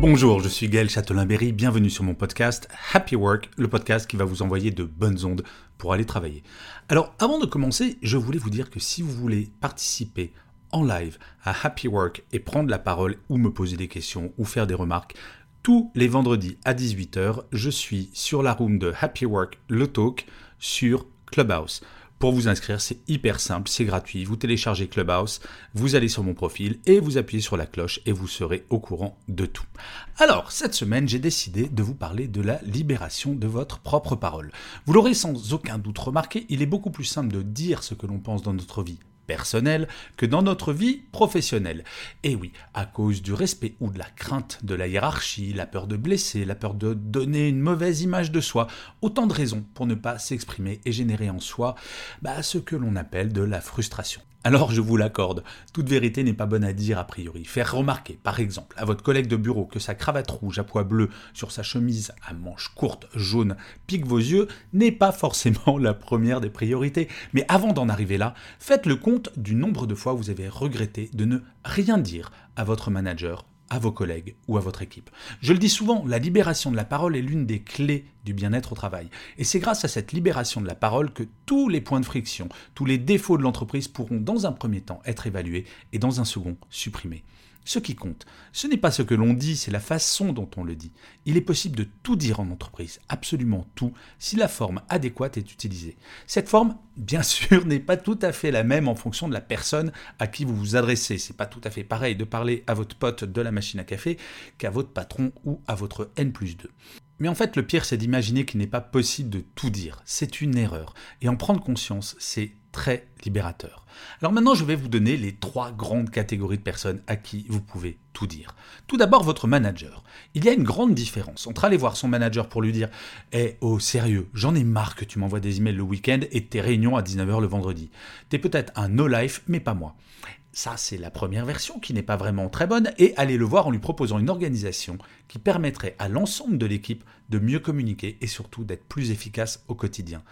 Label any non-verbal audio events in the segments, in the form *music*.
Bonjour, je suis Gaël Châtelain-Berry, bienvenue sur mon podcast Happy Work, le podcast qui va vous envoyer de bonnes ondes pour aller travailler. Alors avant de commencer, je voulais vous dire que si vous voulez participer en live à Happy Work et prendre la parole ou me poser des questions ou faire des remarques, tous les vendredis à 18h, je suis sur la room de Happy Work, le talk, sur Clubhouse. Pour vous inscrire, c'est hyper simple, c'est gratuit. Vous téléchargez Clubhouse, vous allez sur mon profil et vous appuyez sur la cloche et vous serez au courant de tout. Alors, cette semaine, j'ai décidé de vous parler de la libération de votre propre parole. Vous l'aurez sans aucun doute remarqué, il est beaucoup plus simple de dire ce que l'on pense dans notre vie personnelle que dans notre vie professionnelle. Et oui, à cause du respect ou de la crainte de la hiérarchie, la peur de blesser, la peur de donner une mauvaise image de soi, autant de raisons pour ne pas s'exprimer et générer en soi bah, ce que l'on appelle de la frustration. Alors je vous l'accorde, toute vérité n'est pas bonne à dire a priori. Faire remarquer, par exemple, à votre collègue de bureau que sa cravate rouge à pois bleu sur sa chemise à manches courtes jaune pique vos yeux n'est pas forcément *laughs* la première des priorités. Mais avant d'en arriver là, faites le compte du nombre de fois où vous avez regretté de ne rien dire à votre manager à vos collègues ou à votre équipe. Je le dis souvent, la libération de la parole est l'une des clés du bien-être au travail. Et c'est grâce à cette libération de la parole que tous les points de friction, tous les défauts de l'entreprise pourront dans un premier temps être évalués et dans un second supprimés. Ce qui compte, ce n'est pas ce que l'on dit, c'est la façon dont on le dit. Il est possible de tout dire en entreprise, absolument tout, si la forme adéquate est utilisée. Cette forme, bien *laughs* sûr, n'est pas tout à fait la même en fonction de la personne à qui vous vous adressez. C'est pas tout à fait pareil de parler à votre pote de la machine à café qu'à votre patron ou à votre N plus 2. Mais en fait, le pire, c'est d'imaginer qu'il n'est pas possible de tout dire. C'est une erreur. Et en prendre conscience, c'est très libérateur. Alors maintenant, je vais vous donner les trois grandes catégories de personnes à qui vous pouvez tout dire. Tout d'abord, votre manager. Il y a une grande différence entre aller voir son manager pour lui dire Eh, oh, sérieux, j'en ai marre que tu m'envoies des emails le week-end et tes réunions à 19h le vendredi. T'es peut-être un no-life, mais pas moi. Ça, c'est la première version qui n'est pas vraiment très bonne, et aller le voir en lui proposant une organisation qui permettrait à l'ensemble de l'équipe de mieux communiquer et surtout d'être plus efficace au quotidien.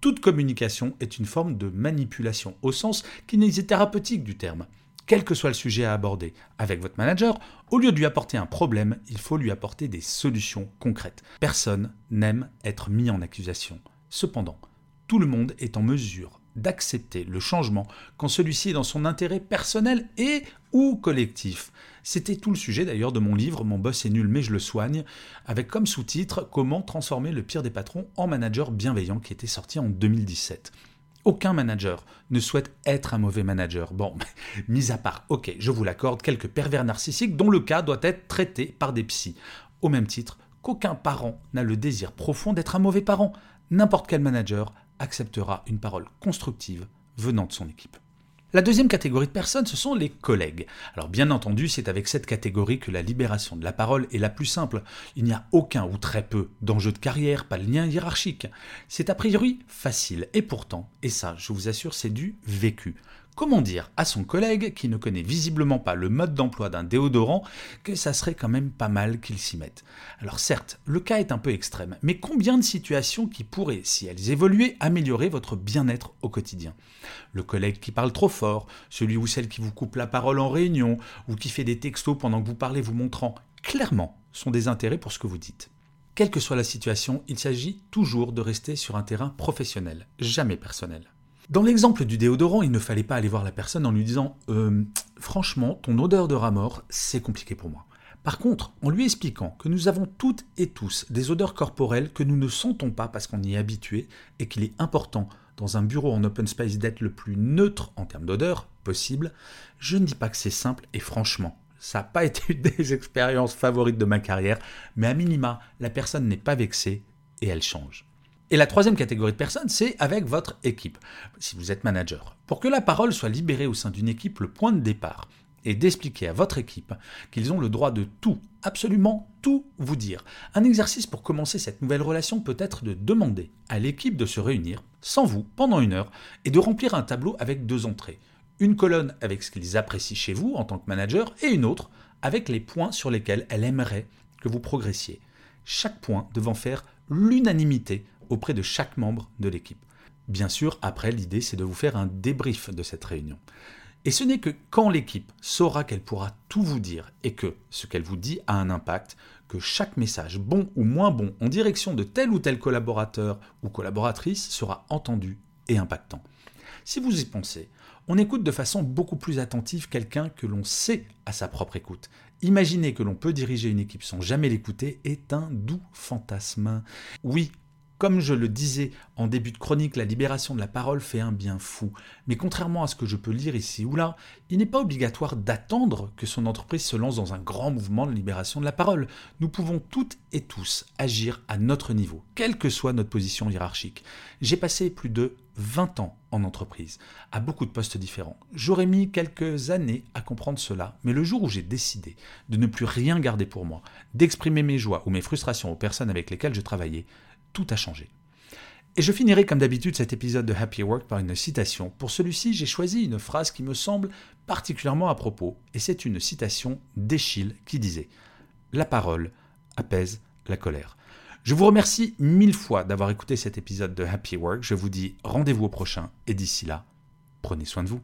Toute communication est une forme de manipulation, au sens kinésithérapeutique du terme. Quel que soit le sujet à aborder avec votre manager, au lieu de lui apporter un problème, il faut lui apporter des solutions concrètes. Personne n'aime être mis en accusation. Cependant, tout le monde est en mesure d'accepter le changement quand celui-ci est dans son intérêt personnel et ou collectif. C'était tout le sujet d'ailleurs de mon livre Mon boss est nul mais je le soigne, avec comme sous-titre Comment transformer le pire des patrons en manager bienveillant qui était sorti en 2017. Aucun manager ne souhaite être un mauvais manager. Bon, *laughs* mis à part, ok, je vous l'accorde, quelques pervers narcissiques dont le cas doit être traité par des psys. Au même titre qu'aucun parent n'a le désir profond d'être un mauvais parent. N'importe quel manager acceptera une parole constructive venant de son équipe. La deuxième catégorie de personnes, ce sont les collègues. Alors bien entendu, c'est avec cette catégorie que la libération de la parole est la plus simple. Il n'y a aucun ou très peu d'enjeux de carrière, pas de lien hiérarchique. C'est a priori facile, et pourtant, et ça je vous assure, c'est du vécu. Comment dire à son collègue, qui ne connaît visiblement pas le mode d'emploi d'un déodorant, que ça serait quand même pas mal qu'il s'y mette Alors certes, le cas est un peu extrême, mais combien de situations qui pourraient, si elles évoluaient, améliorer votre bien-être au quotidien? Le collègue qui parle trop fort, celui ou celle qui vous coupe la parole en réunion, ou qui fait des textos pendant que vous parlez vous montrant clairement son désintérêt pour ce que vous dites. Quelle que soit la situation, il s'agit toujours de rester sur un terrain professionnel, jamais personnel. Dans l'exemple du déodorant, il ne fallait pas aller voir la personne en lui disant euh, Franchement, ton odeur de rat c'est compliqué pour moi. Par contre, en lui expliquant que nous avons toutes et tous des odeurs corporelles que nous ne sentons pas parce qu'on y est habitué et qu'il est important dans un bureau en open space d'être le plus neutre en termes d'odeur possible, je ne dis pas que c'est simple et franchement, ça n'a pas *laughs* été une des expériences favorites de ma carrière, mais à minima, la personne n'est pas vexée et elle change. Et la troisième catégorie de personnes, c'est avec votre équipe, si vous êtes manager. Pour que la parole soit libérée au sein d'une équipe, le point de départ est d'expliquer à votre équipe qu'ils ont le droit de tout, absolument tout vous dire. Un exercice pour commencer cette nouvelle relation peut être de demander à l'équipe de se réunir, sans vous, pendant une heure, et de remplir un tableau avec deux entrées. Une colonne avec ce qu'ils apprécient chez vous en tant que manager, et une autre avec les points sur lesquels elle aimerait que vous progressiez. Chaque point devant faire l'unanimité auprès de chaque membre de l'équipe. Bien sûr, après, l'idée, c'est de vous faire un débrief de cette réunion. Et ce n'est que quand l'équipe saura qu'elle pourra tout vous dire et que ce qu'elle vous dit a un impact, que chaque message, bon ou moins bon, en direction de tel ou tel collaborateur ou collaboratrice sera entendu et impactant. Si vous y pensez, on écoute de façon beaucoup plus attentive quelqu'un que l'on sait à sa propre écoute. Imaginer que l'on peut diriger une équipe sans jamais l'écouter est un doux fantasme. Oui, comme je le disais en début de chronique, la libération de la parole fait un bien fou. Mais contrairement à ce que je peux lire ici ou là, il n'est pas obligatoire d'attendre que son entreprise se lance dans un grand mouvement de libération de la parole. Nous pouvons toutes et tous agir à notre niveau, quelle que soit notre position hiérarchique. J'ai passé plus de 20 ans en entreprise, à beaucoup de postes différents. J'aurais mis quelques années à comprendre cela, mais le jour où j'ai décidé de ne plus rien garder pour moi, d'exprimer mes joies ou mes frustrations aux personnes avec lesquelles je travaillais, tout a changé. Et je finirai comme d'habitude cet épisode de Happy Work par une citation. Pour celui-ci, j'ai choisi une phrase qui me semble particulièrement à propos, et c'est une citation d'Eschyle qui disait ⁇ La parole apaise la colère ⁇ Je vous remercie mille fois d'avoir écouté cet épisode de Happy Work, je vous dis rendez-vous au prochain, et d'ici là, prenez soin de vous.